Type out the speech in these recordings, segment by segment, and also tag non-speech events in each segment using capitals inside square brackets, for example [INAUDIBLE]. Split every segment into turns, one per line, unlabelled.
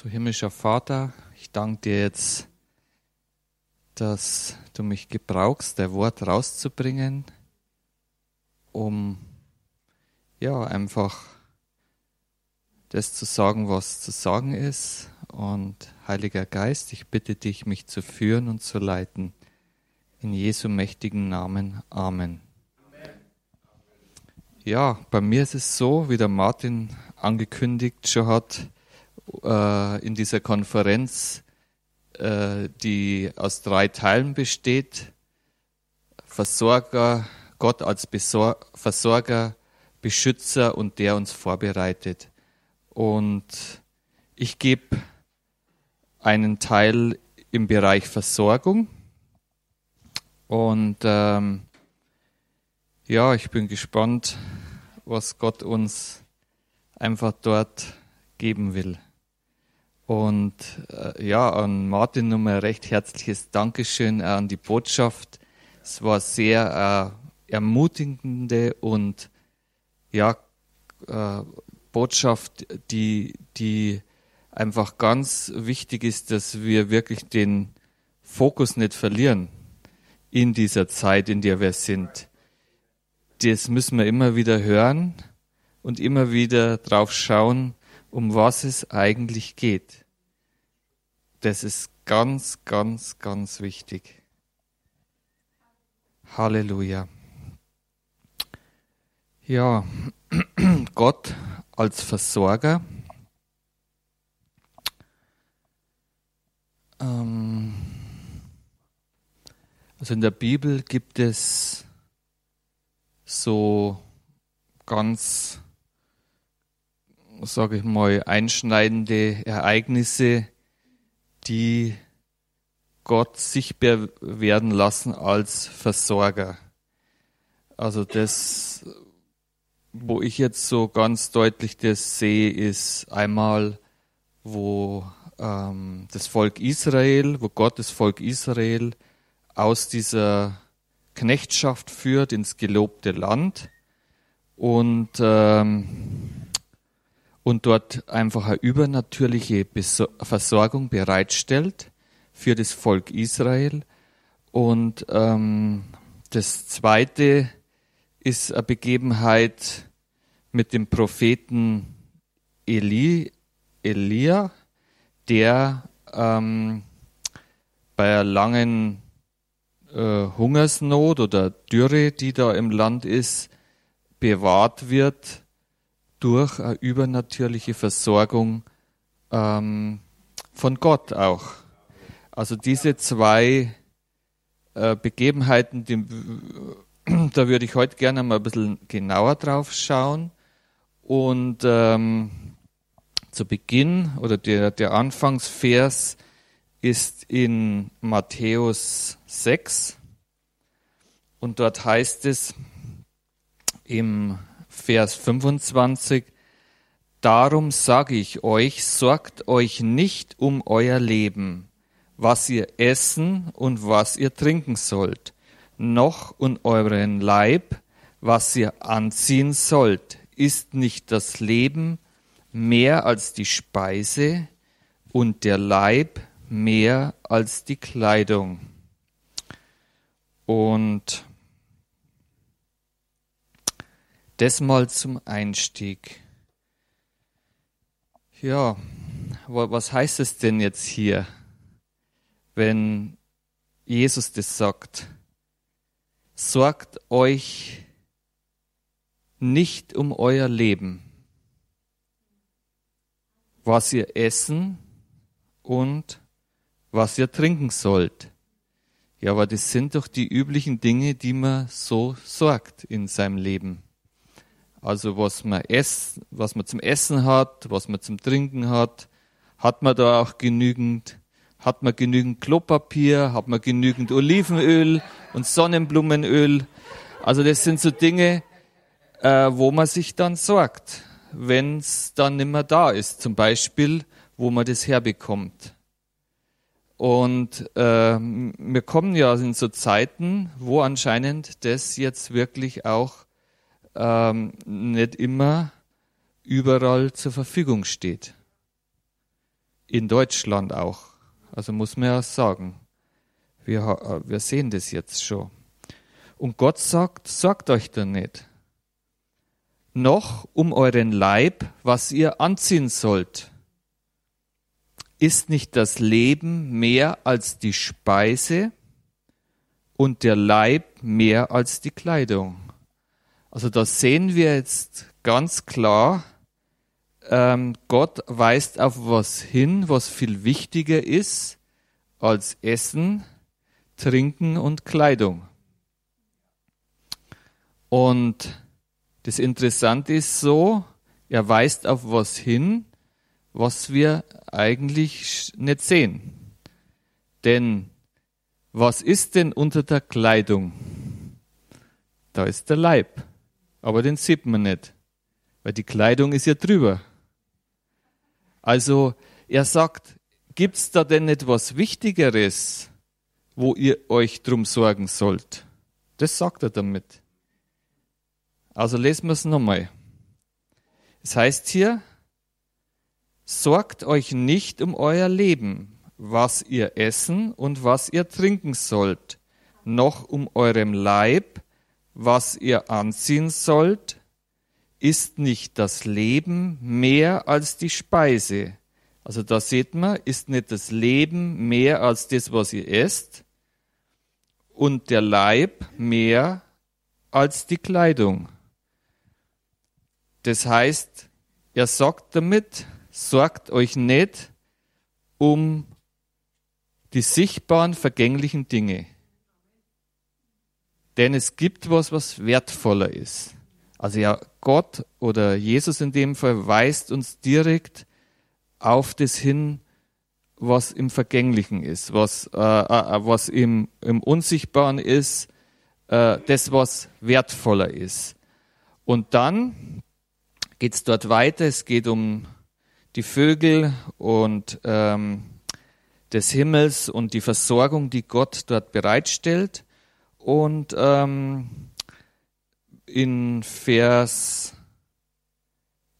So himmlischer Vater, ich danke dir jetzt, dass du mich gebrauchst, der Wort rauszubringen, um ja einfach das zu sagen, was zu sagen ist. Und Heiliger Geist, ich bitte dich, mich zu führen und zu leiten. In Jesu mächtigen Namen. Amen. Ja, bei mir ist es so, wie der Martin angekündigt schon hat, äh, in dieser Konferenz, äh, die aus drei Teilen besteht. Versorger, Gott als Besor Versorger, Beschützer und der uns vorbereitet. Und ich gebe einen Teil im Bereich Versorgung. Und ähm, ja, ich bin gespannt, was Gott uns einfach dort geben will. Und äh, ja, an Martin nochmal recht herzliches Dankeschön an die Botschaft. Es war sehr äh, ermutigende und ja, äh, Botschaft, die, die einfach ganz wichtig ist, dass wir wirklich den Fokus nicht verlieren in dieser Zeit, in der wir sind. Das müssen wir immer wieder hören und immer wieder drauf schauen, um was es eigentlich geht. Das ist ganz, ganz, ganz wichtig. Halleluja. Ja, [CLEARS THROAT] Gott als Versorger. Ähm, also in der Bibel gibt es so ganz, sage ich mal, einschneidende Ereignisse, die Gott sichtbar werden lassen als Versorger. Also das wo ich jetzt so ganz deutlich das sehe, ist einmal, wo ähm, das Volk Israel, wo Gott das Volk Israel aus dieser Knechtschaft führt ins gelobte Land und, ähm, und dort einfach eine übernatürliche Versorgung bereitstellt für das Volk Israel. Und ähm, das Zweite ist eine Begebenheit, mit dem Propheten Eli, Elia, der ähm, bei einer langen äh, Hungersnot oder Dürre, die da im Land ist, bewahrt wird durch eine übernatürliche Versorgung ähm, von Gott auch. Also diese zwei äh, Begebenheiten, die, [CLEARS THROAT] da würde ich heute gerne mal ein bisschen genauer drauf schauen. Und ähm, zu Beginn oder der, der Anfangsvers ist in Matthäus 6 und dort heißt es im Vers 25, Darum sage ich euch, sorgt euch nicht um euer Leben, was ihr essen und was ihr trinken sollt, noch um euren Leib, was ihr anziehen sollt ist nicht das Leben mehr als die Speise und der Leib mehr als die Kleidung. Und das mal zum Einstieg. Ja, was heißt es denn jetzt hier, wenn Jesus das sagt? Sorgt euch nicht um euer Leben, was ihr essen und was ihr trinken sollt. Ja, aber das sind doch die üblichen Dinge, die man so sorgt in seinem Leben. Also was man essen, was man zum Essen hat, was man zum Trinken hat, hat man da auch genügend, hat man genügend Klopapier, hat man genügend Olivenöl und Sonnenblumenöl. Also das sind so Dinge, äh, wo man sich dann sorgt, wenn es dann nicht mehr da ist. Zum Beispiel, wo man das herbekommt. Und äh, wir kommen ja in so Zeiten, wo anscheinend das jetzt wirklich auch ähm, nicht immer überall zur Verfügung steht. in Deutschland auch. Also muss man ja sagen, wir, äh, wir sehen das jetzt schon. Und Gott sagt, sorgt euch da nicht. Noch um euren Leib, was ihr anziehen sollt. Ist nicht das Leben mehr als die Speise und der Leib mehr als die Kleidung? Also da sehen wir jetzt ganz klar, ähm, Gott weist auf was hin, was viel wichtiger ist als Essen, Trinken und Kleidung. Und das Interessante ist so, er weist auf was hin, was wir eigentlich nicht sehen. Denn was ist denn unter der Kleidung? Da ist der Leib. Aber den sieht man nicht, weil die Kleidung ist ja drüber. Also er sagt, gibt's da denn etwas Wichtigeres, wo ihr euch drum sorgen sollt? Das sagt er damit. Also lesen wir es nochmal. Es heißt hier, sorgt euch nicht um euer Leben, was ihr essen und was ihr trinken sollt, noch um eurem Leib, was ihr anziehen sollt, ist nicht das Leben mehr als die Speise. Also da sieht man, ist nicht das Leben mehr als das, was ihr esst, und der Leib mehr als die Kleidung. Das heißt, er sagt damit, sorgt euch nicht um die sichtbaren vergänglichen Dinge. Denn es gibt was, was wertvoller ist. Also ja, Gott oder Jesus in dem Fall weist uns direkt auf das hin, was im Vergänglichen ist, was, äh, äh, was im, im Unsichtbaren ist, äh, das, was wertvoller ist. Und dann geht es dort weiter. Es geht um die Vögel und ähm, des Himmels und die Versorgung, die Gott dort bereitstellt. Und ähm, in Vers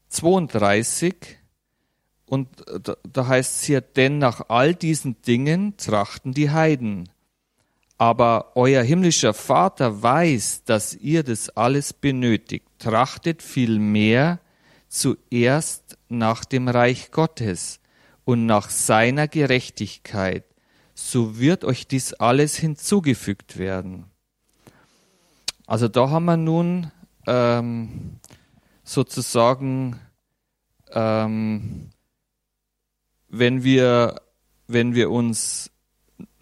32 und da, da heißt es hier, denn nach all diesen Dingen trachten die Heiden. Aber euer himmlischer Vater weiß, dass ihr das alles benötigt. Trachtet vielmehr zuerst nach dem Reich Gottes und nach seiner Gerechtigkeit, so wird euch dies alles hinzugefügt werden. Also da haben wir nun ähm, sozusagen, ähm, wenn wir, wenn wir uns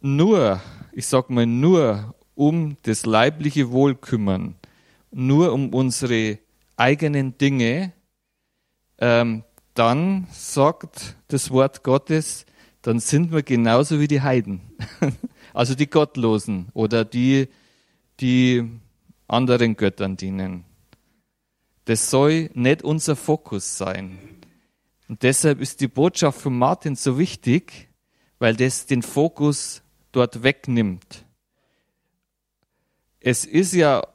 nur, ich sag mal nur um das leibliche Wohl kümmern, nur um unsere eigenen Dinge, ähm, dann sagt das Wort Gottes, dann sind wir genauso wie die Heiden, [LAUGHS] also die Gottlosen oder die, die anderen Göttern dienen. Das soll nicht unser Fokus sein. Und deshalb ist die Botschaft von Martin so wichtig, weil das den Fokus dort wegnimmt. Es ist ja,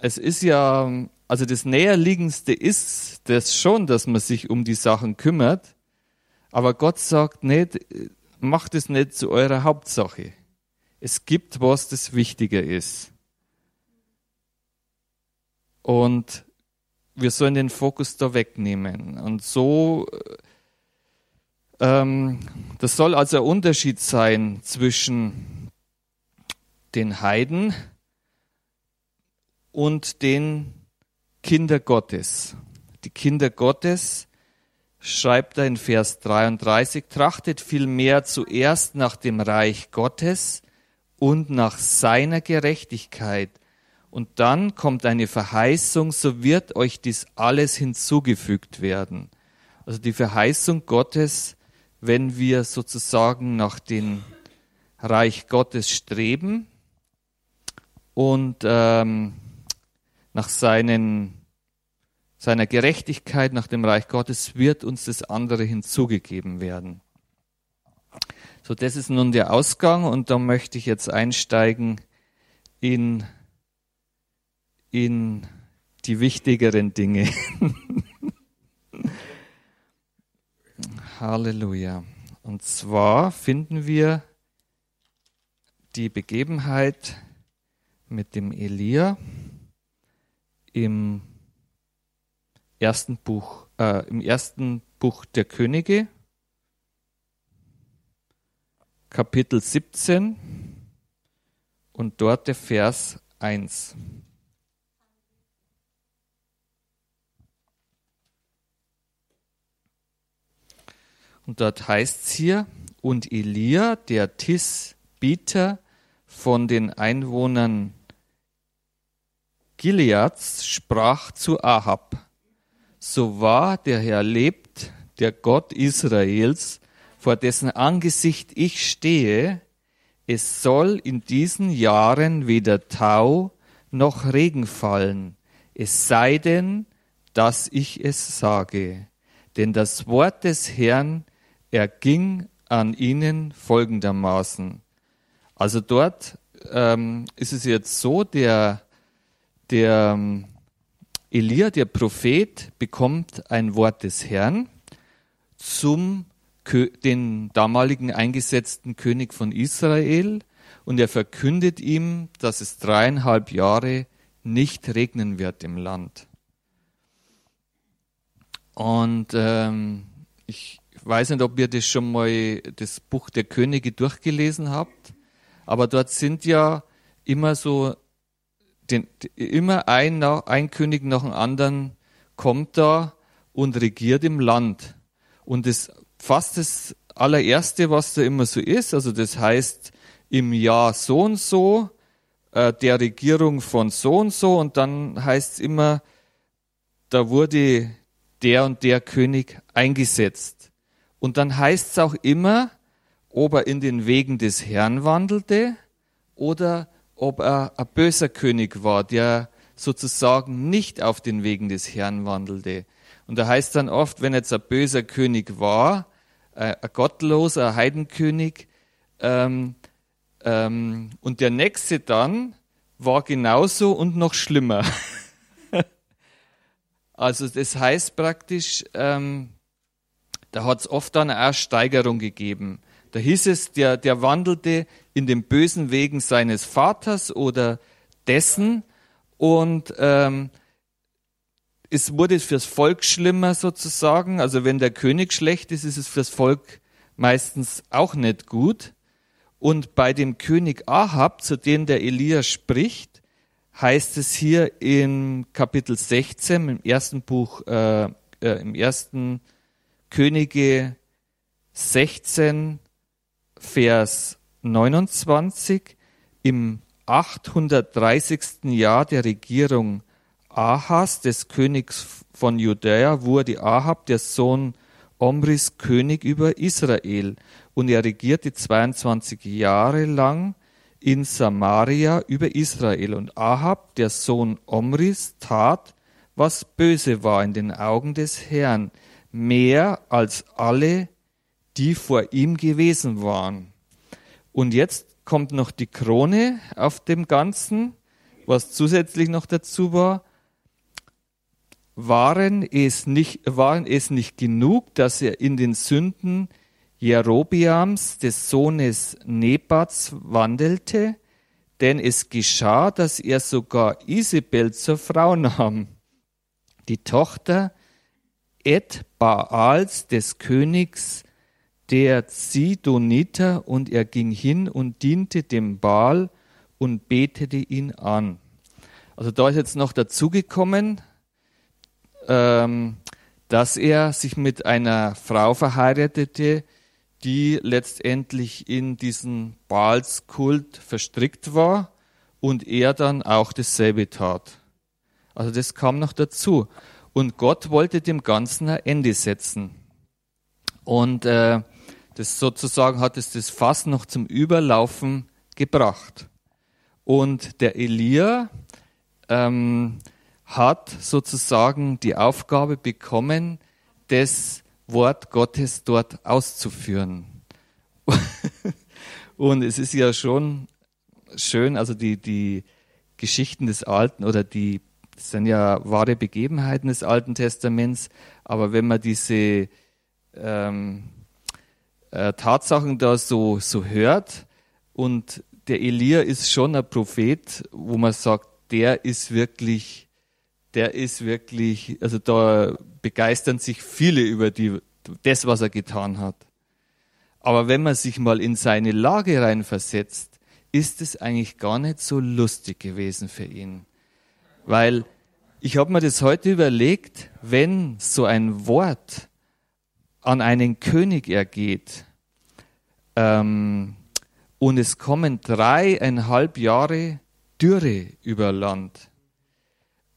es ist ja, also das Näherliegendste ist das schon, dass man sich um die Sachen kümmert. Aber Gott sagt nicht, macht es nicht zu eurer Hauptsache. Es gibt was, das wichtiger ist. Und wir sollen den Fokus da wegnehmen. Und so, ähm, das soll also ein Unterschied sein zwischen den Heiden und den Kinder Gottes. Die Kinder Gottes schreibt er in Vers 33, trachtet vielmehr zuerst nach dem Reich Gottes und nach seiner Gerechtigkeit und dann kommt eine Verheißung, so wird euch dies alles hinzugefügt werden. Also die Verheißung Gottes, wenn wir sozusagen nach dem Reich Gottes streben und ähm, nach seinen, seiner Gerechtigkeit, nach dem Reich Gottes, wird uns das andere hinzugegeben werden. So, das ist nun der Ausgang und da möchte ich jetzt einsteigen in in die wichtigeren Dinge. [LAUGHS] Halleluja. Und zwar finden wir die Begebenheit mit dem Elia im ersten Buch, äh, im ersten Buch der Könige, Kapitel 17 und dort der Vers 1. Und dort heißt es hier, und Elia, der Tisbiter von den Einwohnern Gileads, sprach zu Ahab, so wahr der Herr lebt, der Gott Israels, vor dessen Angesicht ich stehe, es soll in diesen Jahren weder Tau noch Regen fallen, es sei denn, dass ich es sage. Denn das Wort des Herrn erging an ihnen folgendermaßen. Also dort ähm, ist es jetzt so, der, der ähm, Elia, der Prophet, bekommt ein Wort des Herrn zum den damaligen eingesetzten König von Israel und er verkündet ihm, dass es dreieinhalb Jahre nicht regnen wird im Land. Und ähm, ich weiß nicht, ob ihr das schon mal das Buch der Könige durchgelesen habt, aber dort sind ja immer so, den, immer ein, ein König nach dem anderen kommt da und regiert im Land. Und das fast das allererste, was da immer so ist, also das heißt im Jahr so und so, äh, der Regierung von so und so und dann heißt es immer, da wurde der und der König eingesetzt. Und dann heißt es auch immer, ob er in den Wegen des Herrn wandelte oder ob er ein böser König war, der sozusagen nicht auf den Wegen des Herrn wandelte. Und da heißt dann oft, wenn jetzt ein böser König war, äh, ein gottloser Heidenkönig, ähm, ähm, und der nächste dann war genauso und noch schlimmer. [LAUGHS] also das heißt praktisch, ähm, da hat es oft dann eine Steigerung gegeben. Da hieß es, der, der wandelte in den bösen Wegen seines Vaters oder dessen und ähm, es wurde fürs Volk schlimmer sozusagen. Also wenn der König schlecht ist, ist es fürs Volk meistens auch nicht gut. Und bei dem König Ahab, zu dem der Elia spricht, heißt es hier in Kapitel 16 im ersten Buch, äh, äh, im ersten Könige 16, Vers 29, im 830. Jahr der Regierung Ahas, des Königs von Judäa, wurde Ahab, der Sohn Omris, König über Israel. Und er regierte 22 Jahre lang in Samaria über Israel. Und Ahab, der Sohn Omris, tat, was böse war in den Augen des Herrn mehr als alle, die vor ihm gewesen waren. Und jetzt kommt noch die Krone auf dem Ganzen, was zusätzlich noch dazu war. Waren es nicht, waren es nicht genug, dass er in den Sünden Jerobiams, des Sohnes Nebats, wandelte? Denn es geschah, dass er sogar Isabel zur Frau nahm, die Tochter Et Baals des Königs der Zidoniter und er ging hin und diente dem Baal und betete ihn an. Also da ist jetzt noch dazugekommen, ähm, dass er sich mit einer Frau verheiratete, die letztendlich in diesen Baalskult verstrickt war und er dann auch dasselbe tat. Also das kam noch dazu. Und Gott wollte dem Ganzen ein Ende setzen. Und äh, das sozusagen hat es das Fass noch zum Überlaufen gebracht. Und der Elia ähm, hat sozusagen die Aufgabe bekommen, das Wort Gottes dort auszuführen. [LAUGHS] Und es ist ja schon schön, also die, die Geschichten des Alten oder die sind ja wahre Begebenheiten des Alten Testaments, aber wenn man diese ähm, äh, Tatsachen da so, so hört. Und der Elia ist schon ein Prophet, wo man sagt, der ist wirklich, der ist wirklich, also da begeistern sich viele über die, das, was er getan hat. Aber wenn man sich mal in seine Lage reinversetzt, ist es eigentlich gar nicht so lustig gewesen für ihn. Weil ich habe mir das heute überlegt, wenn so ein Wort an einen König ergeht ähm, und es kommen dreieinhalb Jahre Dürre über Land,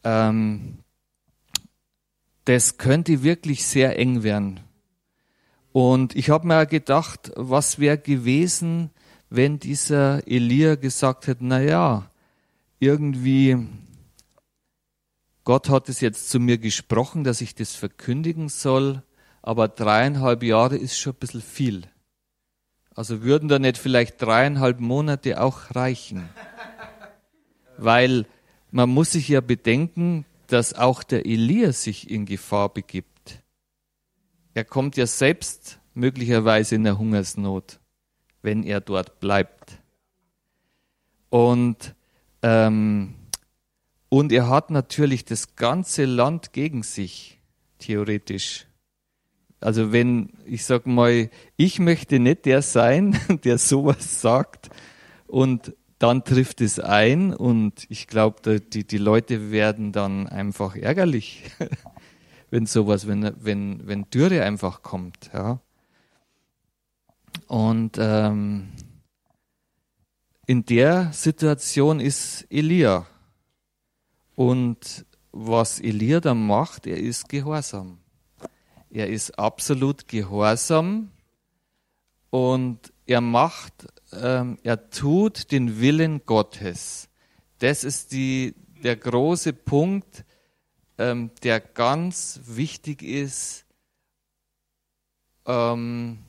ähm, das könnte wirklich sehr eng werden. Und ich habe mir gedacht, was wäre gewesen, wenn dieser Elia gesagt hätte, na ja, irgendwie Gott hat es jetzt zu mir gesprochen, dass ich das verkündigen soll, aber dreieinhalb Jahre ist schon ein bisschen viel. Also würden da nicht vielleicht dreieinhalb Monate auch reichen? Weil man muss sich ja bedenken, dass auch der Elia sich in Gefahr begibt. Er kommt ja selbst möglicherweise in der Hungersnot, wenn er dort bleibt. Und, ähm, und er hat natürlich das ganze Land gegen sich, theoretisch. Also wenn, ich sag mal, ich möchte nicht der sein, [LAUGHS] der sowas sagt und dann trifft es ein und ich glaube, die, die Leute werden dann einfach ärgerlich, [LAUGHS] wenn sowas, wenn, wenn, wenn Dürre einfach kommt, ja. Und ähm, in der Situation ist Elia. Und was Elia dann macht, er ist gehorsam. Er ist absolut gehorsam und er macht ähm, er tut den Willen Gottes. Das ist die, der große Punkt, ähm, der ganz wichtig ist. Ähm,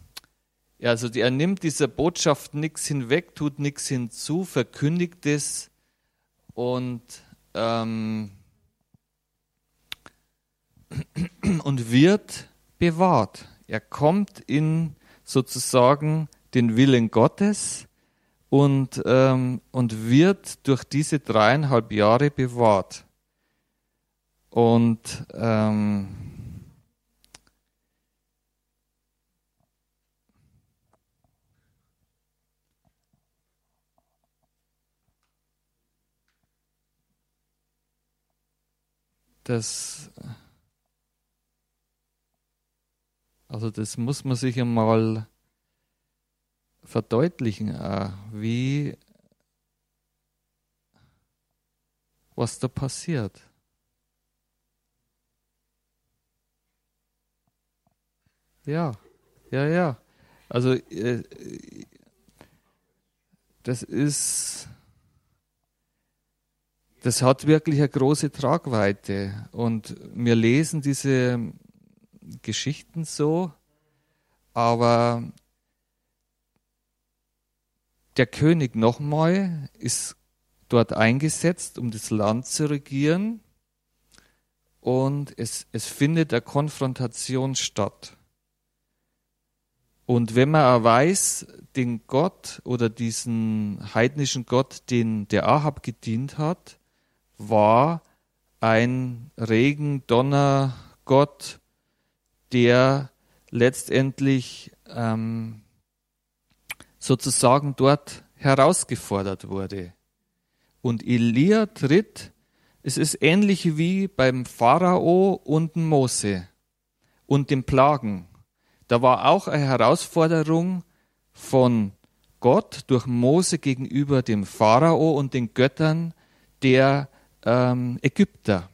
also er nimmt dieser Botschaft nichts hinweg, tut nichts hinzu, verkündigt es und, ähm, [CLEARS THROAT] und wird bewahrt. Er kommt in sozusagen den Willen Gottes und, ähm, und wird durch diese dreieinhalb Jahre bewahrt. Und ähm, das also das muss man sich einmal verdeutlichen, äh, wie was da passiert. Ja, ja, ja. Also äh, das ist, das hat wirklich eine große Tragweite. Und wir lesen diese Geschichten so, aber der König nochmal ist dort eingesetzt, um das Land zu regieren. Und es, es findet eine Konfrontation statt. Und wenn man weiß, den Gott oder diesen heidnischen Gott, den der Ahab gedient hat, war ein Regen, Donner, Gott, der letztendlich ähm, sozusagen dort herausgefordert wurde. Und Elia tritt, es ist ähnlich wie beim Pharao und Mose und den Plagen. Da war auch eine Herausforderung von Gott durch Mose gegenüber dem Pharao und den Göttern der ähm, Ägypter.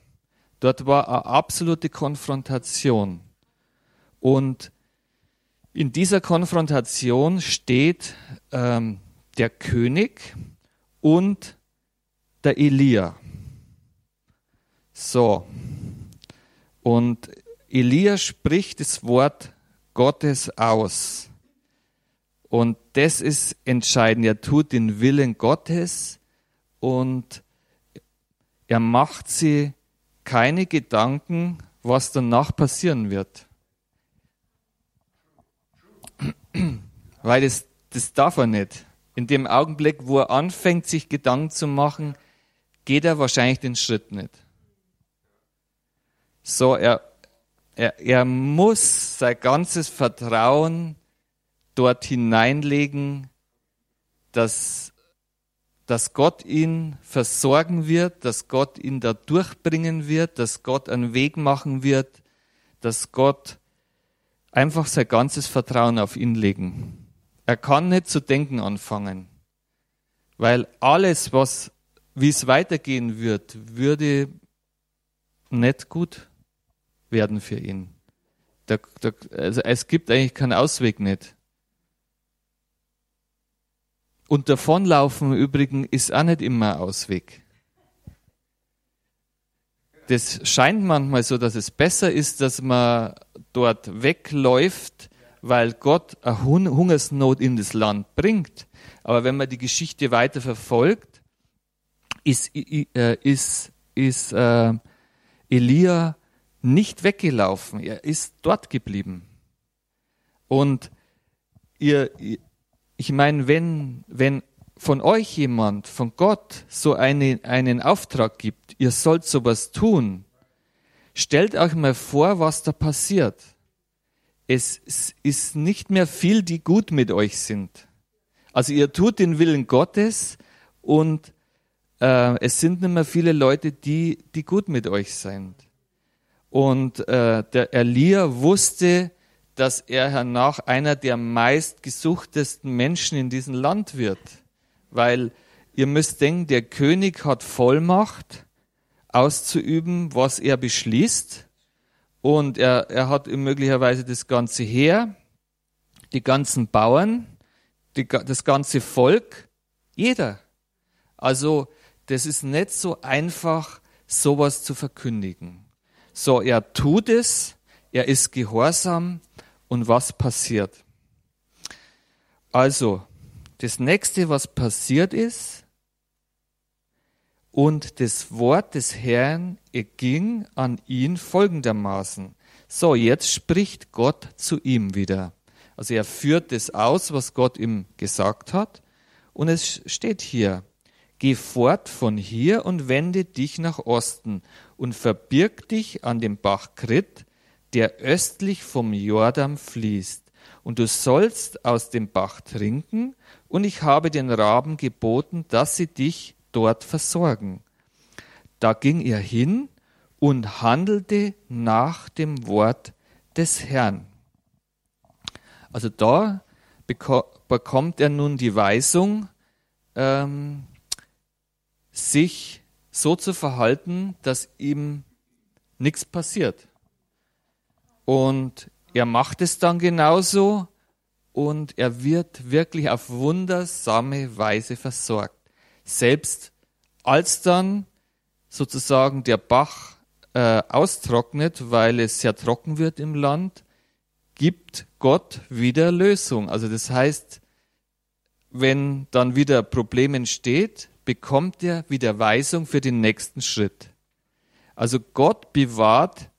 Dort war eine absolute Konfrontation. Und in dieser Konfrontation steht ähm, der König und der Elia. So. Und Elia spricht das Wort Gottes aus. Und das ist entscheidend. Er tut den Willen Gottes und er macht sie keine Gedanken, was danach passieren wird. [CLEARS THROAT] weil das, das darf er nicht. In dem Augenblick, wo er anfängt, sich Gedanken zu machen, geht er wahrscheinlich den Schritt nicht. So, er, er, er muss sein ganzes Vertrauen dort hineinlegen, dass, dass Gott ihn versorgen wird, dass Gott ihn da durchbringen wird, dass Gott einen Weg machen wird, dass Gott einfach sein ganzes Vertrauen auf ihn legen. Er kann nicht zu denken anfangen, weil alles, was, wie es weitergehen wird, würde nicht gut werden für ihn. Da, da, also es gibt eigentlich keinen Ausweg nicht. Und davonlaufen übrigens ist auch nicht immer Ausweg. Das scheint manchmal so, dass es besser ist, dass man dort wegläuft, weil Gott eine Hungersnot in das Land bringt. Aber wenn man die Geschichte weiter verfolgt, ist, äh, ist, ist äh, Elia nicht weggelaufen. Er ist dort geblieben. Und ihr, ich meine, wenn, wenn von euch jemand, von Gott, so eine, einen Auftrag gibt, ihr sollt sowas tun, stellt euch mal vor, was da passiert. Es ist nicht mehr viel, die gut mit euch sind. Also ihr tut den Willen Gottes und äh, es sind nicht mehr viele Leute, die, die gut mit euch sind. Und äh, der Elia wusste, dass er hernach einer der meistgesuchtesten Menschen in diesem Land wird. Weil ihr müsst denken, der König hat Vollmacht auszuüben, was er beschließt. Und er, er hat möglicherweise das ganze Heer, die ganzen Bauern, die, das ganze Volk, jeder. Also das ist nicht so einfach, sowas zu verkündigen. So, er tut es, er ist gehorsam und was passiert? Also, das nächste, was passiert ist, und das Wort des Herrn erging an ihn folgendermaßen. So, jetzt spricht Gott zu ihm wieder. Also er führt das aus, was Gott ihm gesagt hat. Und es steht hier, Geh fort von hier und wende dich nach Osten und verbirg dich an dem Bach Krit, der östlich vom Jordan fließt. Und du sollst aus dem Bach trinken, und ich habe den Raben geboten, dass sie dich dort versorgen. Da ging er hin und handelte nach dem Wort des Herrn. Also da bekommt er nun die Weisung, ähm, sich so zu verhalten, dass ihm nichts passiert. Und er macht es dann genauso und er wird wirklich auf wundersame Weise versorgt. Selbst als dann sozusagen der Bach äh, austrocknet, weil es sehr trocken wird im Land, gibt Gott wieder Lösung. Also das heißt, wenn dann wieder Problem entsteht, bekommt er wieder Weisung für den nächsten Schritt. Also Gott bewahrt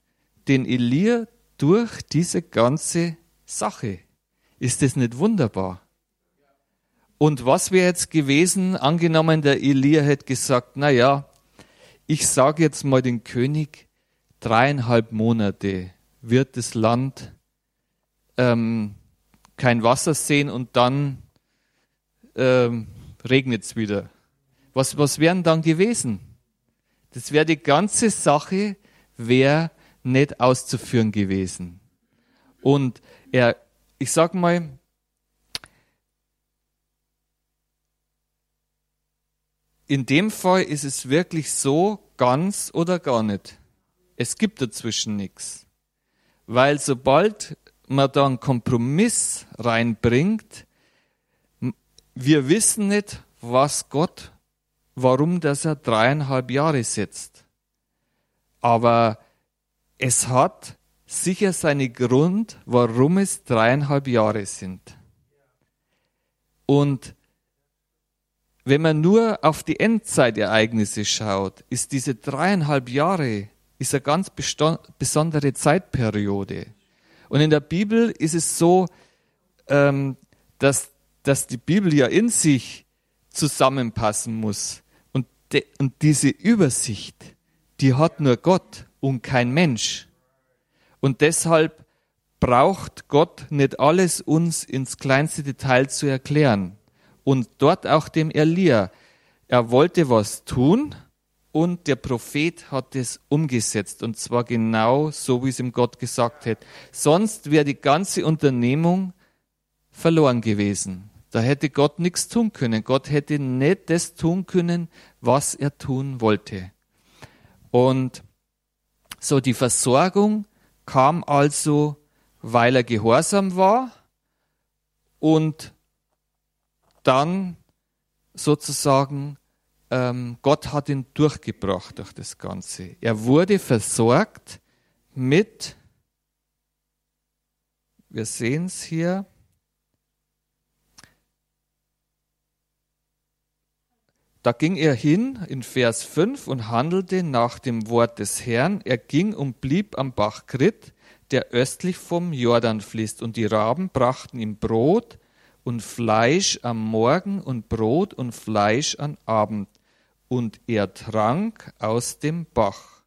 den Elia durch diese ganze Sache. Ist das nicht wunderbar? Und was wäre jetzt gewesen, angenommen, der Elia hätte gesagt, na ja, ich sage jetzt mal den König, dreieinhalb Monate wird das Land ähm, kein Wasser sehen und dann ähm, regnet es wieder. Was, was wären dann gewesen? Das wäre die ganze Sache, wäre nicht auszuführen gewesen. Und er, ich sag mal, in dem Fall ist es wirklich so, ganz oder gar nicht. Es gibt dazwischen nichts. Weil sobald man da einen Kompromiss reinbringt, wir wissen nicht, was Gott warum das er dreieinhalb Jahre sitzt. Aber es hat sicher seinen Grund, warum es dreieinhalb Jahre sind. Und wenn man nur auf die Endzeitereignisse schaut, ist diese dreieinhalb Jahre ist eine ganz besondere Zeitperiode. Und in der Bibel ist es so, ähm, dass, dass die Bibel ja in sich zusammenpassen muss. Und, de, und diese Übersicht, die hat nur Gott und kein Mensch. Und deshalb braucht Gott nicht alles uns ins kleinste Detail zu erklären. Und dort auch dem Elia. Er wollte was tun und der Prophet hat es umgesetzt. Und zwar genau so, wie es ihm Gott gesagt hat. Sonst wäre die ganze Unternehmung verloren gewesen. Da hätte Gott nichts tun können. Gott hätte nicht das tun können, was er tun wollte. Und so die Versorgung kam also, weil er gehorsam war und dann sozusagen ähm, Gott hat ihn durchgebracht durch das Ganze. Er wurde versorgt mit, wir sehen es hier, Da ging er hin in Vers 5 und handelte nach dem Wort des Herrn. Er ging und blieb am Bach Krit, der östlich vom Jordan fließt. Und die Raben brachten ihm Brot und Fleisch am Morgen und Brot und Fleisch am Abend. Und er trank aus dem Bach.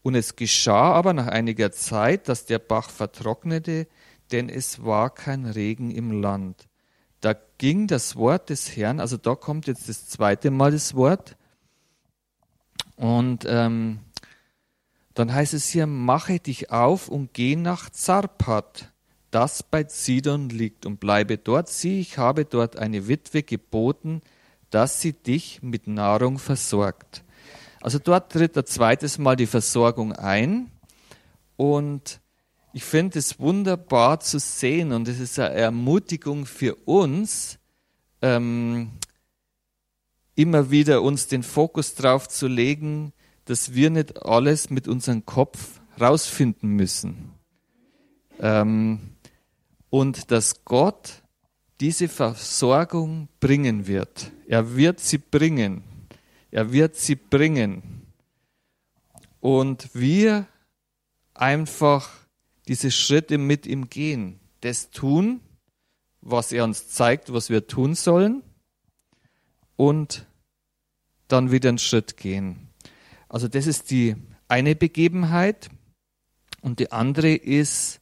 Und es geschah aber nach einiger Zeit, dass der Bach vertrocknete, denn es war kein Regen im Land da ging das Wort des Herrn, also da kommt jetzt das zweite Mal das Wort. Und ähm, dann heißt es hier, mache dich auf und geh nach Zarpat, das bei Sidon liegt, und bleibe dort. Sieh, ich habe dort eine Witwe geboten, dass sie dich mit Nahrung versorgt. Also dort tritt ein zweites Mal die Versorgung ein und ich finde es wunderbar zu sehen und es ist eine Ermutigung für uns, ähm, immer wieder uns den Fokus drauf zu legen, dass wir nicht alles mit unserem Kopf rausfinden müssen. Ähm, und dass Gott diese Versorgung bringen wird. Er wird sie bringen. Er wird sie bringen. Und wir einfach diese Schritte mit ihm gehen, das tun, was er uns zeigt, was wir tun sollen und dann wieder einen Schritt gehen. Also das ist die eine Begebenheit und die andere ist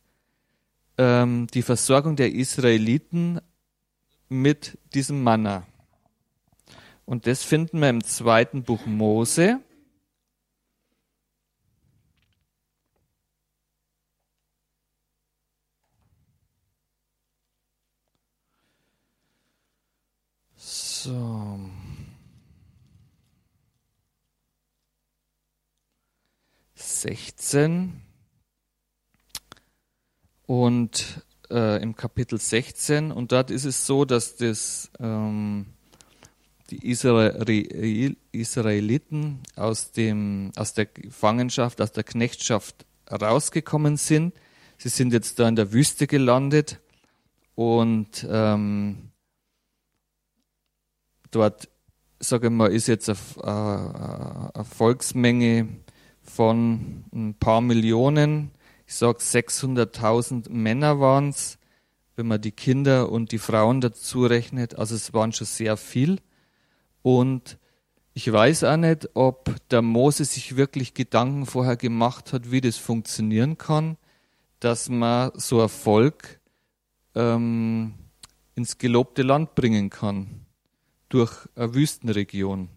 ähm, die Versorgung der Israeliten mit diesem Manna. Und das finden wir im zweiten Buch Mose. So. Sechzehn. Und äh, im Kapitel 16, und dort ist es so, dass das, ähm, die Israel, Israeliten aus, dem, aus der Gefangenschaft, aus der Knechtschaft rausgekommen sind. Sie sind jetzt da in der Wüste gelandet und ähm, Dort, sage ich mal, ist jetzt eine, eine Volksmenge von ein paar Millionen. Ich sage 600.000 Männer waren es, wenn man die Kinder und die Frauen dazu rechnet. Also es waren schon sehr viel. Und ich weiß auch nicht, ob der Mose sich wirklich Gedanken vorher gemacht hat, wie das funktionieren kann, dass man so ein Volk ähm, ins gelobte Land bringen kann durch eine Wüstenregion.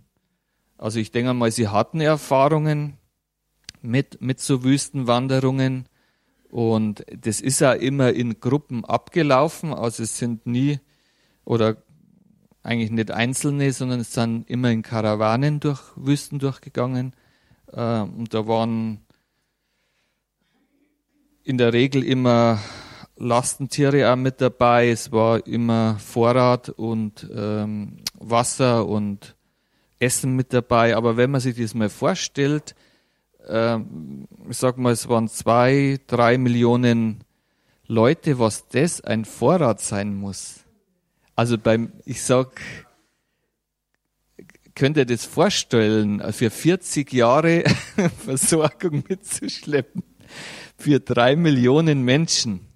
Also ich denke mal, sie hatten Erfahrungen mit, mit so Wüstenwanderungen und das ist ja immer in Gruppen abgelaufen. Also es sind nie oder eigentlich nicht Einzelne, sondern es sind immer in Karawanen durch Wüsten durchgegangen. Ähm, und da waren in der Regel immer Lastentiere auch mit dabei. Es war immer Vorrat und ähm, Wasser und Essen mit dabei. Aber wenn man sich das mal vorstellt, ähm, ich sag mal, es waren zwei, drei Millionen Leute, was das ein Vorrat sein muss. Also beim, ich sag, könnt ihr das vorstellen, für 40 Jahre [LAUGHS] Versorgung mitzuschleppen? Für drei Millionen Menschen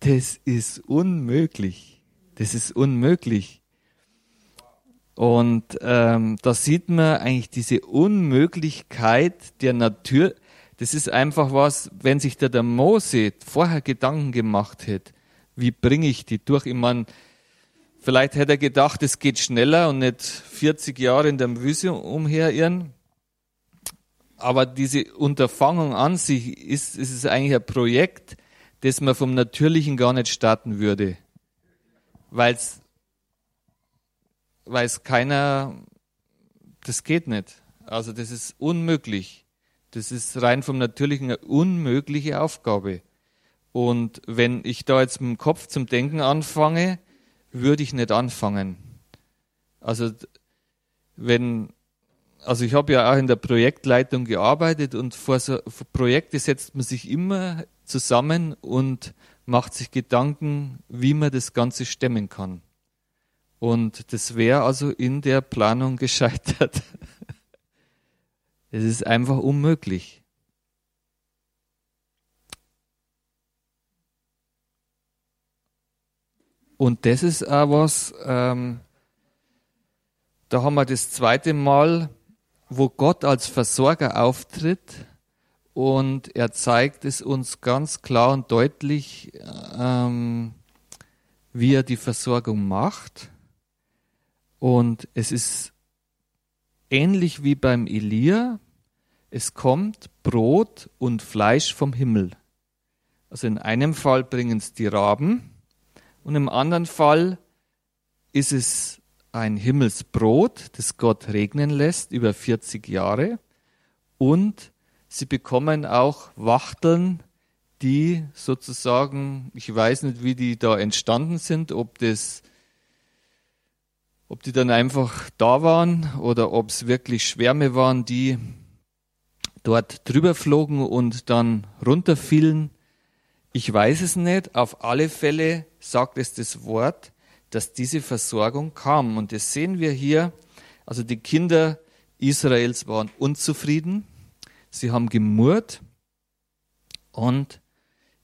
das ist unmöglich. Das ist unmöglich. Und ähm, da sieht man eigentlich diese Unmöglichkeit der Natur. Das ist einfach was, wenn sich der, der Mose vorher Gedanken gemacht hätte, wie bringe ich die durch? Ich meine, vielleicht hätte er gedacht, es geht schneller und nicht 40 Jahre in der Wüste umherirren. Aber diese Unterfangung an sich ist, ist es eigentlich ein Projekt, das man vom Natürlichen gar nicht starten würde. Weil es weil es keiner, das geht nicht. Also das ist unmöglich. Das ist rein vom Natürlichen eine unmögliche Aufgabe. Und wenn ich da jetzt mit dem Kopf zum Denken anfange, würde ich nicht anfangen. Also wenn, also ich habe ja auch in der Projektleitung gearbeitet und vor so vor Projekte setzt man sich immer zusammen und macht sich Gedanken, wie man das Ganze stemmen kann. Und das wäre also in der Planung gescheitert. Es ist einfach unmöglich. Und das ist auch was, ähm, da haben wir das zweite Mal, wo Gott als Versorger auftritt und er zeigt es uns ganz klar und deutlich, ähm, wie er die Versorgung macht. Und es ist ähnlich wie beim Elia. Es kommt Brot und Fleisch vom Himmel. Also in einem Fall bringen es die Raben und im anderen Fall ist es ein Himmelsbrot, das Gott regnen lässt über 40 Jahre und sie bekommen auch Wachteln, die sozusagen, ich weiß nicht, wie die da entstanden sind, ob das ob die dann einfach da waren oder ob es wirklich Schwärme waren, die dort drüber flogen und dann runterfielen. Ich weiß es nicht. Auf alle Fälle sagt es das Wort, dass diese Versorgung kam. Und das sehen wir hier. Also die Kinder Israels waren unzufrieden. Sie haben gemurrt. Und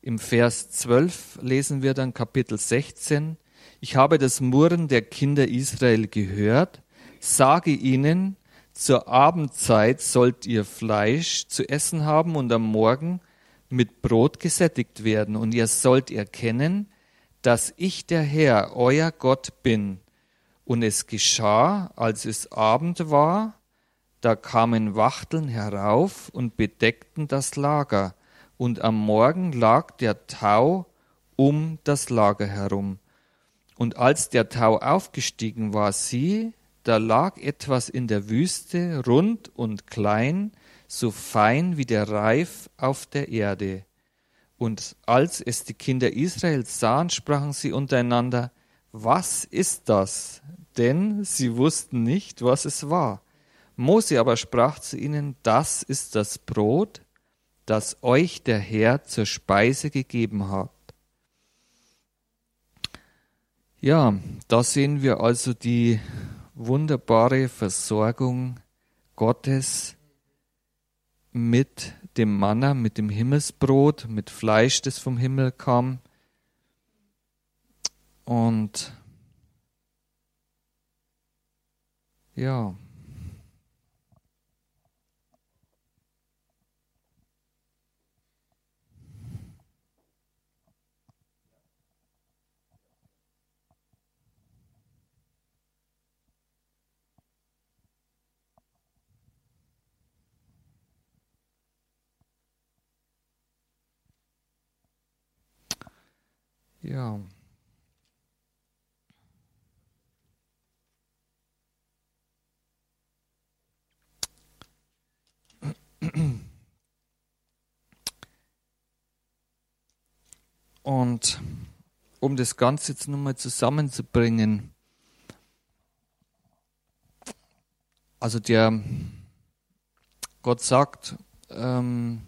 im Vers 12 lesen wir dann Kapitel 16. Ich habe das Murren der Kinder Israel gehört, sage ihnen, zur Abendzeit sollt ihr Fleisch zu essen haben und am Morgen mit Brot gesättigt werden. Und ihr sollt erkennen, dass ich der Herr, euer Gott bin. Und es geschah, als es Abend war, da kamen Wachteln herauf und bedeckten das Lager, und am Morgen lag der Tau um das Lager herum. Und als der Tau aufgestiegen war, sieh, da lag etwas in der Wüste, rund und klein, so fein wie der Reif auf der Erde. Und als es die Kinder Israels sahen, sprachen sie untereinander, was ist das? Denn sie wussten nicht, was es war. Mose aber sprach zu ihnen, das ist das Brot, das euch der Herr zur Speise gegeben hat. Ja, da sehen wir also die wunderbare Versorgung Gottes mit dem Manna, mit dem Himmelsbrot, mit Fleisch, das vom Himmel kam. Und ja, Ja. Und um das Ganze jetzt nochmal zusammenzubringen, also der Gott sagt, ähm,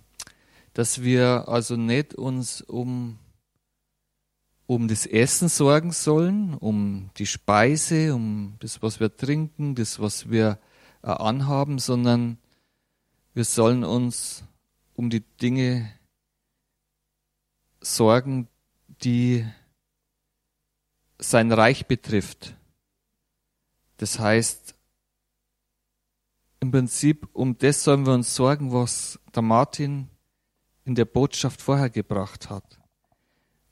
dass wir also nicht uns um um das Essen sorgen sollen, um die Speise, um das, was wir trinken, das, was wir äh, anhaben, sondern wir sollen uns um die Dinge sorgen, die sein Reich betrifft. Das heißt, im Prinzip um das sollen wir uns sorgen, was der Martin in der Botschaft vorher gebracht hat.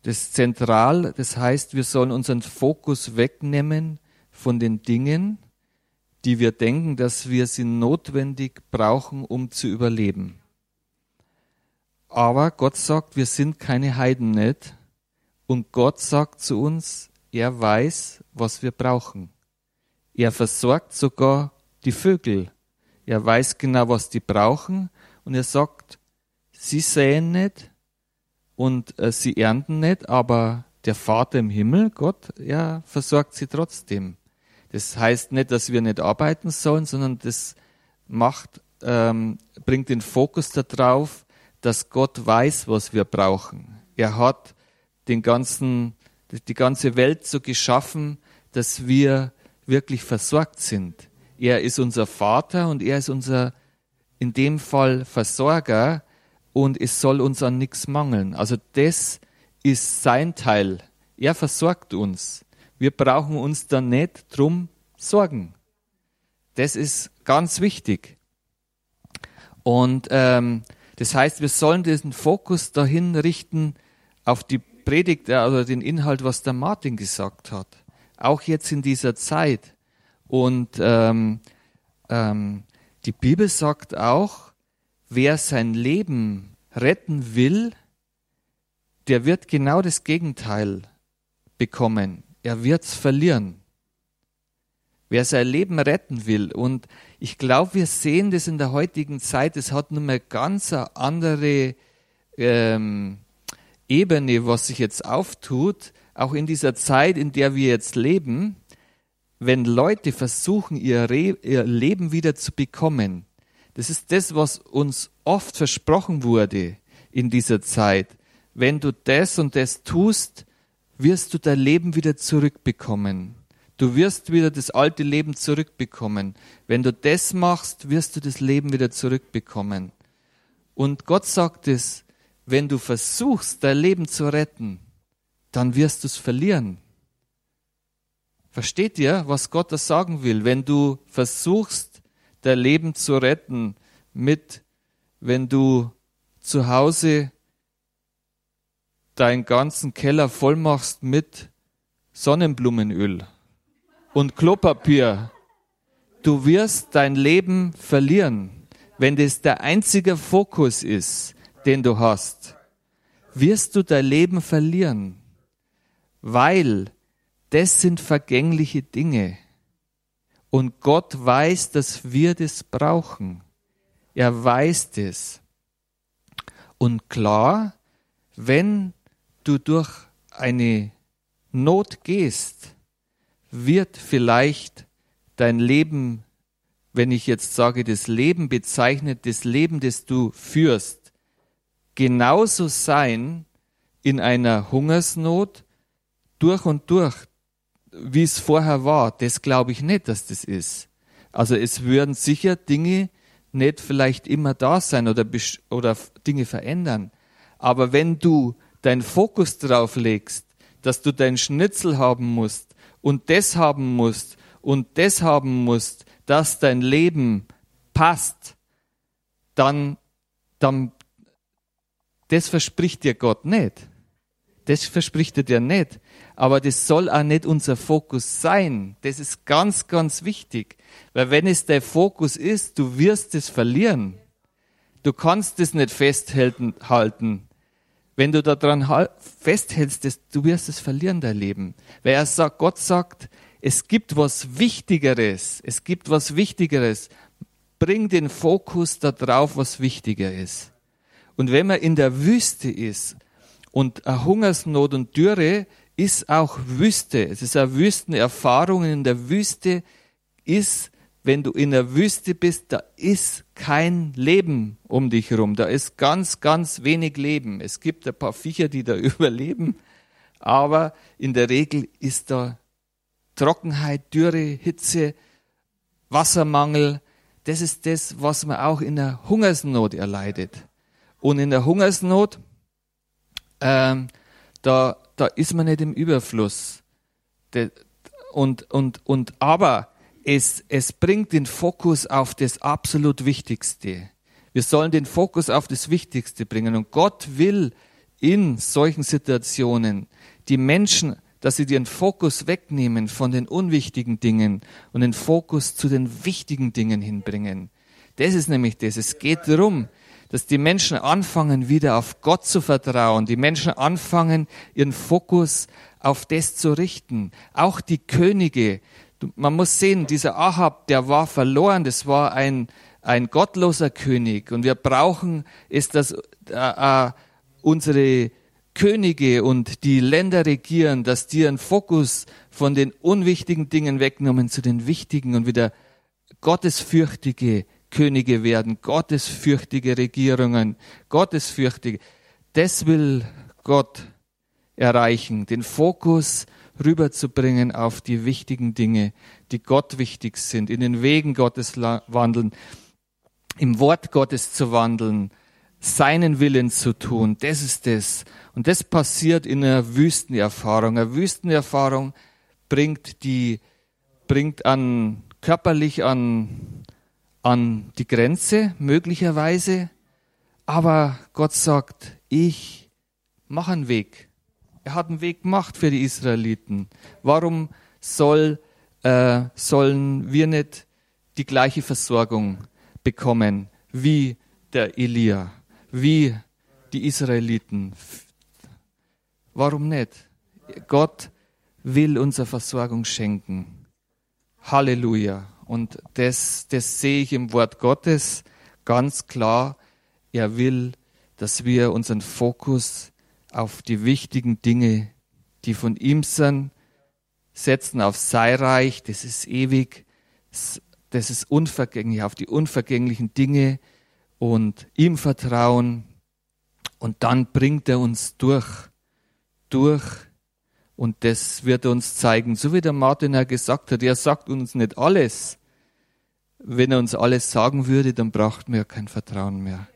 Das Zentral, das heißt, wir sollen unseren Fokus wegnehmen von den Dingen, die wir denken, dass wir sie notwendig brauchen, um zu überleben. Aber Gott sagt, wir sind keine Heiden nicht. Und Gott sagt zu uns, er weiß, was wir brauchen. Er versorgt sogar die Vögel. Er weiß genau, was die brauchen. Und er sagt, sie säen nicht und äh, sie ernten nicht, aber der Vater im Himmel, Gott, er versorgt sie trotzdem. Das heißt nicht, dass wir nicht arbeiten sollen, sondern das macht, ähm, bringt den Fokus darauf, dass Gott weiß, was wir brauchen. Er hat den ganzen, die ganze Welt so geschaffen, dass wir wirklich versorgt sind. Er ist unser Vater und er ist unser, in dem Fall Versorger und es soll uns an nichts mangeln. Also das ist sein Teil. Er versorgt uns. Wir brauchen uns dann nicht drum sorgen. Das ist ganz wichtig. Und ähm, das heißt, wir sollen diesen Fokus dahin richten auf die Predigt, also den Inhalt, was der Martin gesagt hat. Auch jetzt in dieser Zeit. Und ähm, ähm, die Bibel sagt auch, wer sein Leben retten will, der wird genau das Gegenteil bekommen er wird's verlieren. Wer sein Leben retten will. Und ich glaube, wir sehen das in der heutigen Zeit. Es hat nun mal ganz eine andere ähm, Ebene, was sich jetzt auftut. Auch in dieser Zeit, in der wir jetzt leben. Wenn Leute versuchen, ihr, Re ihr Leben wieder zu bekommen. Das ist das, was uns oft versprochen wurde in dieser Zeit. Wenn du das und das tust, wirst du dein Leben wieder zurückbekommen. Du wirst wieder das alte Leben zurückbekommen. Wenn du das machst, wirst du das Leben wieder zurückbekommen. Und Gott sagt es, wenn du versuchst, dein Leben zu retten, dann wirst du es verlieren. Versteht ihr, was Gott da sagen will? Wenn du versuchst, dein Leben zu retten mit, wenn du zu Hause deinen ganzen Keller voll machst mit Sonnenblumenöl und Klopapier, du wirst dein Leben verlieren. Wenn das der einzige Fokus ist, den du hast, wirst du dein Leben verlieren, weil das sind vergängliche Dinge. Und Gott weiß, dass wir das brauchen. Er weiß das. Und klar, wenn du durch eine Not gehst, wird vielleicht dein Leben, wenn ich jetzt sage, das Leben bezeichnet, das Leben, das du führst, genauso sein in einer Hungersnot durch und durch, wie es vorher war. Das glaube ich nicht, dass das ist. Also es würden sicher Dinge nicht vielleicht immer da sein oder, oder Dinge verändern. Aber wenn du deinen Fokus drauf legst, dass du dein Schnitzel haben musst und das haben musst und das haben musst, dass dein Leben passt, dann, dann, das verspricht dir Gott nicht. Das verspricht er dir nicht. Aber das soll auch nicht unser Fokus sein. Das ist ganz, ganz wichtig. Weil wenn es dein Fokus ist, du wirst es verlieren. Du kannst es nicht festhalten. Wenn du daran festhältst, du wirst es verlieren, dein Leben. Weil er sagt, Gott sagt, es gibt was Wichtigeres. Es gibt was Wichtigeres. Bring den Fokus darauf, was wichtiger ist. Und wenn man in der Wüste ist und eine Hungersnot und Dürre ist auch Wüste. Es ist eine Wüstenerfahrung. In der Wüste ist wenn du in der Wüste bist, da ist kein Leben um dich herum. Da ist ganz, ganz wenig Leben. Es gibt ein paar Viecher, die da [LAUGHS] überleben, aber in der Regel ist da Trockenheit, Dürre, Hitze, Wassermangel. Das ist das, was man auch in der Hungersnot erleidet. Und in der Hungersnot, ähm, da da ist man nicht im Überfluss. Und, und, und, aber es, es bringt den Fokus auf das absolut Wichtigste. Wir sollen den Fokus auf das Wichtigste bringen. Und Gott will in solchen Situationen die Menschen, dass sie den Fokus wegnehmen von den unwichtigen Dingen und den Fokus zu den wichtigen Dingen hinbringen. Das ist nämlich das. Es geht darum, dass die Menschen anfangen, wieder auf Gott zu vertrauen. Die Menschen anfangen, ihren Fokus auf das zu richten. Auch die Könige. Man muss sehen, dieser Ahab, der war verloren. Das war ein, ein gottloser König. Und wir brauchen es, dass äh, äh, unsere Könige und die Länder regieren, dass die ihren Fokus von den unwichtigen Dingen wegnehmen zu den wichtigen und wieder gottesfürchtige Könige werden, gottesfürchtige Regierungen, gottesfürchtige. Das will Gott erreichen, den Fokus rüberzubringen auf die wichtigen Dinge, die Gott wichtig sind, in den Wegen Gottes wandeln, im Wort Gottes zu wandeln, seinen Willen zu tun. Das ist das. Und das passiert in einer Wüstenerfahrung. Eine Wüstenerfahrung bringt die, bringt an, körperlich an an die Grenze möglicherweise, aber Gott sagt, ich mache einen Weg. Er hat einen Weg gemacht für die Israeliten. Warum soll, äh, sollen wir nicht die gleiche Versorgung bekommen wie der Elia, wie die Israeliten? Warum nicht? Gott will unsere Versorgung schenken. Halleluja. Und das, das sehe ich im Wort Gottes ganz klar. Er will, dass wir unseren Fokus auf die wichtigen Dinge, die von ihm sind, setzen auf sein Reich, das ist ewig, das ist unvergänglich, auf die unvergänglichen Dinge und ihm vertrauen. Und dann bringt er uns durch, durch und das wird uns zeigen, so wie der Martin ja gesagt hat, er sagt uns nicht alles. Wenn er uns alles sagen würde, dann braucht wir kein Vertrauen mehr.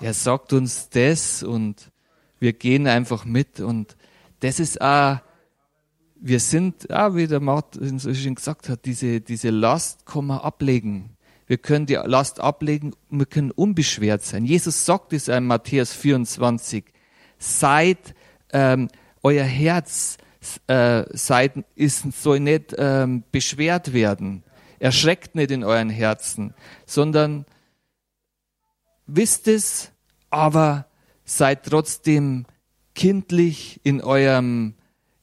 Er sagt uns das und wir gehen einfach mit und das ist auch, wir sind, ah, wie der Martin so schön gesagt hat, diese, diese Last kann man ablegen. Wir können die Last ablegen, wir können unbeschwert sein. Jesus sagt es in Matthäus 24. Seid ähm, euer Herz äh, seid, ist, soll nicht ähm, beschwert werden. Erschreckt nicht in euren Herzen, sondern wisst es, aber seid trotzdem kindlich in eurem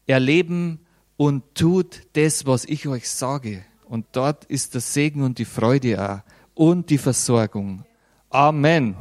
Erleben und tut das, was ich euch sage. Und dort ist der Segen und die Freude auch und die Versorgung. Amen.